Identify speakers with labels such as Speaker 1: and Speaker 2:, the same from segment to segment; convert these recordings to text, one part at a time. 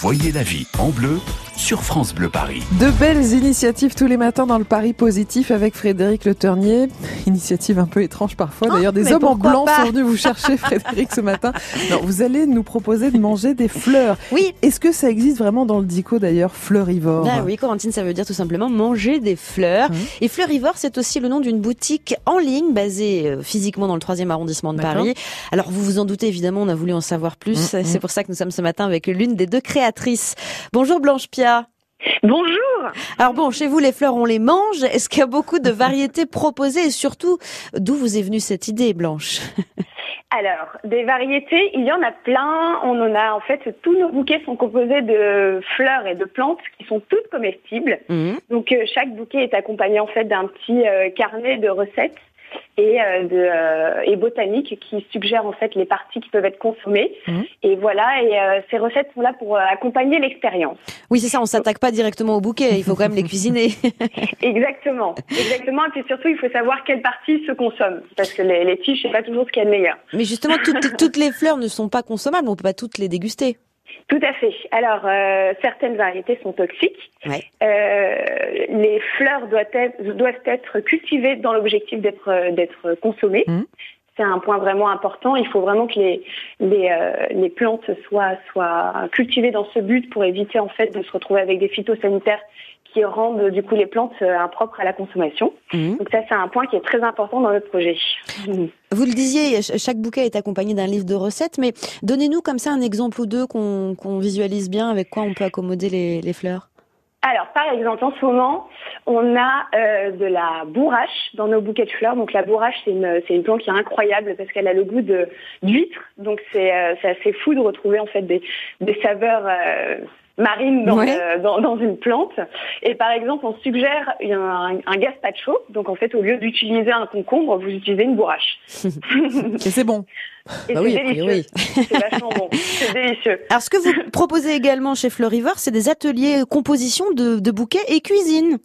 Speaker 1: Voyez la vie en bleu sur France Bleu Paris.
Speaker 2: De belles initiatives tous les matins dans le Paris positif avec Frédéric Le Ternier. Initiative un peu étrange parfois. D'ailleurs, des hommes en blanc sont venus vous chercher, Frédéric, ce matin. Non, vous allez nous proposer de manger des fleurs.
Speaker 3: Oui.
Speaker 2: Est-ce que ça existe vraiment dans le dico d'ailleurs, fleurivore
Speaker 3: Ah oui, Corentine, ça veut dire tout simplement manger des fleurs.
Speaker 2: Mmh.
Speaker 3: Et fleurivore, c'est aussi le nom d'une boutique en ligne basée euh, physiquement dans le 3e arrondissement de. Paris. Alors, vous vous en doutez, évidemment, on a voulu en savoir plus.
Speaker 2: Mmh, mmh.
Speaker 3: C'est pour ça que nous sommes ce matin avec l'une des deux créatrices. Bonjour Blanche Pia.
Speaker 4: Bonjour
Speaker 3: Alors bon, chez vous, les fleurs, on les mange. Est-ce qu'il y a beaucoup de variétés proposées et surtout, d'où vous est venue cette idée, Blanche?
Speaker 4: Alors, des variétés, il y en a plein. On en a, en fait, tous nos bouquets sont composés de fleurs et de plantes qui sont toutes comestibles.
Speaker 3: Mhm.
Speaker 4: Donc, euh, chaque bouquet est accompagné, en fait, d'un petit euh, carnet de recettes et, euh, de, euh, et botaniques qui suggèrent, en fait, les parties qui peuvent être consommées.
Speaker 2: Mhm.
Speaker 4: Et voilà, et euh, ces recettes sont là pour accompagner l'expérience.
Speaker 3: Oui, c'est ça, on s'attaque pas directement au bouquet, il faut quand même les cuisiner.
Speaker 4: Exactement, exactement. Et puis surtout, il faut savoir quelle partie se consomme. Parce que les, les tiges, c'est pas toujours ce qu'il y a de meilleur.
Speaker 3: Mais justement, toutes, toutes les fleurs ne sont pas consommables, on peut pas toutes les déguster.
Speaker 4: Tout à fait. Alors, euh, certaines variétés sont toxiques.
Speaker 3: Ouais.
Speaker 4: Euh, les fleurs doivent être, doivent être cultivées dans l'objectif d'être d'être consommées.
Speaker 2: Mhm.
Speaker 4: C'est un point vraiment important. Il faut vraiment que les les, euh, les plantes soient soient cultivées dans ce but pour éviter en fait de se retrouver avec des phytosanitaires qui rendent du coup les plantes euh, impropres à la consommation.
Speaker 3: Mhm.
Speaker 4: Donc ça, c'est un point qui est très important dans notre projet. Mhm.
Speaker 3: Vous le disiez, ch- chaque bouquet est accompagné d'un livre de recettes, mais donnez-nous comme ça un exemple ou deux qu'on visualise bien avec quoi on peut accommoder les, les fleurs.
Speaker 4: Alors, par exemple, en ce moment, on a euh, de la bourrache dans nos bouquets de fleurs. Donc, la bourrache, c'est une, une plante qui est incroyable parce qu'elle a le goût d'huître. Donc, c'est euh, assez fou de retrouver en fait des, des saveurs euh, marines dans,
Speaker 3: Ouais.
Speaker 4: euh, dans, dans une plante. Et par exemple, on suggère un, un gazpacho. Donc, en fait, au lieu d'utiliser un concombre, vous utilisez une bourrache.
Speaker 2: Et c'est bon.
Speaker 4: Et
Speaker 3: Bah oui, a
Speaker 4: délicieux.
Speaker 3: priori.
Speaker 4: C'est vachement bon. C'est délicieux.
Speaker 3: Alors, ce que vous proposez également chez Fleurivore, c'est des ateliers composition de, de bouquets et cuisine.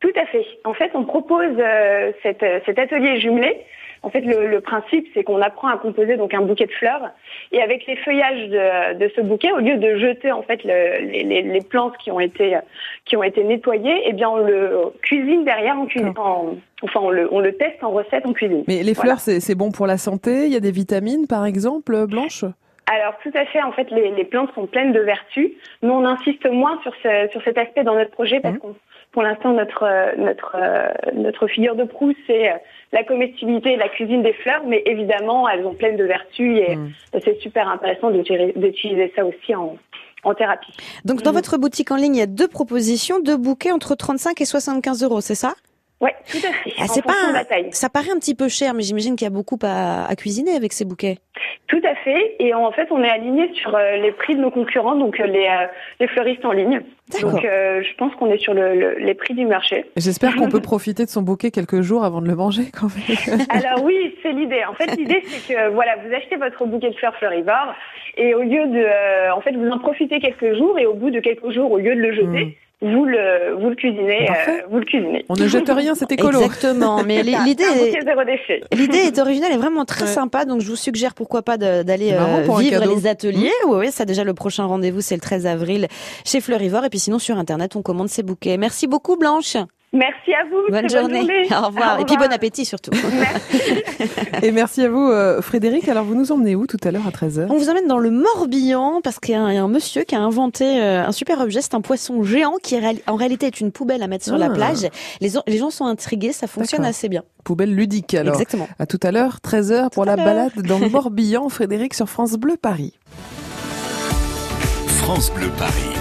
Speaker 4: Tout à fait. En fait, on propose euh, cet, euh, cet atelier jumelé. En fait, le, le principe, c'est qu'on apprend à composer donc un bouquet de fleurs, et avec les feuillages de, de ce bouquet, au lieu de jeter en fait le- les, les- les plantes qui ont été qui ont été nettoyées, eh bien on le cuisine derrière en cuisine. en- Enfin, on le, on le teste en recette en cuisine.
Speaker 2: Mais les
Speaker 4: Voilà.
Speaker 2: fleurs, c'est c'est bon pour la santé? Il y a des vitamines, par exemple, Blanche?
Speaker 4: Alors tout à fait. En fait, les, les plantes sont pleines de vertus. Nous, on insiste moins sur, ce, sur cet aspect dans notre projet parce
Speaker 2: Mhm.
Speaker 4: qu'on, pour l'instant, notre euh, notre euh, notre figure de proue, c'est euh, la comestibilité et la cuisine des fleurs. Mais évidemment, elles ont pleines de vertus et
Speaker 2: Mhm.
Speaker 4: c'est super intéressant d'utiliser ça aussi en en thérapie.
Speaker 3: Donc, dans votre boutique en ligne, il y a deux propositions, deux bouquets entre 35 et 75 euros, c'est ça?
Speaker 4: Ouais, tout à fait.
Speaker 3: Ah, c'est pas
Speaker 4: de
Speaker 3: un-
Speaker 4: la taille.
Speaker 3: Ça paraît un petit peu cher, mais j'imagine qu'il y a beaucoup à, à cuisiner avec ces bouquets.
Speaker 4: Tout à fait. Et en fait, on est aligné sur euh, les prix de nos concurrents, donc euh, les euh, les fleuristes en ligne.
Speaker 3: D'accord.
Speaker 4: Donc, euh, je pense qu'on est sur le, le- les prix du marché.
Speaker 2: J'espère qu'on peut profiter de son bouquet quelques jours avant de le manger, quand même.
Speaker 4: Alors oui, c'est l'idée. En fait, l'idée c'est que voilà, vous achetez votre bouquet de fleurs fleurivore et au lieu de, euh, en fait, vous en profitez quelques jours et au bout de quelques jours, au lieu de le jeter, vous le vous le cuisinez, euh, vous le cuisinez.
Speaker 2: On ne jette rien, c'est écolo.
Speaker 3: Exactement. Mais l'idée est. L'idée est originale et vraiment très
Speaker 2: Ouais.
Speaker 3: sympa, donc je vous suggère pourquoi pas d'aller euh, vivre.
Speaker 2: Mmh.
Speaker 3: les ateliers. Oui, oui, ça déjà le prochain rendez-vous c'est le 13 avril chez Fleurivore et puis sinon sur internet on commande ses bouquets. Merci beaucoup Blanche.
Speaker 4: Merci à vous.
Speaker 3: Bonne
Speaker 4: très
Speaker 3: journée. Au revoir. Et puis bon appétit surtout.
Speaker 4: Merci.
Speaker 2: Et merci à vous, euh, Frédéric. Alors, vous nous emmenez où tout à l'heure à 13h
Speaker 3: On vous emmène dans le Morbihan parce qu'il y a un, il y a un monsieur qui a inventé euh, un super objet. C'est un poisson géant qui en réalité est une poubelle à mettre sur la
Speaker 2: Ah.
Speaker 3: plage. Les, les gens sont intrigués, ça fonctionne assez bien.
Speaker 2: Poubelle ludique, alors.
Speaker 3: Exactement.
Speaker 2: À tout à l'heure, 13h pour la balade dans le Morbihan. Frédéric sur France Bleu Paris.
Speaker 1: France Bleu Paris.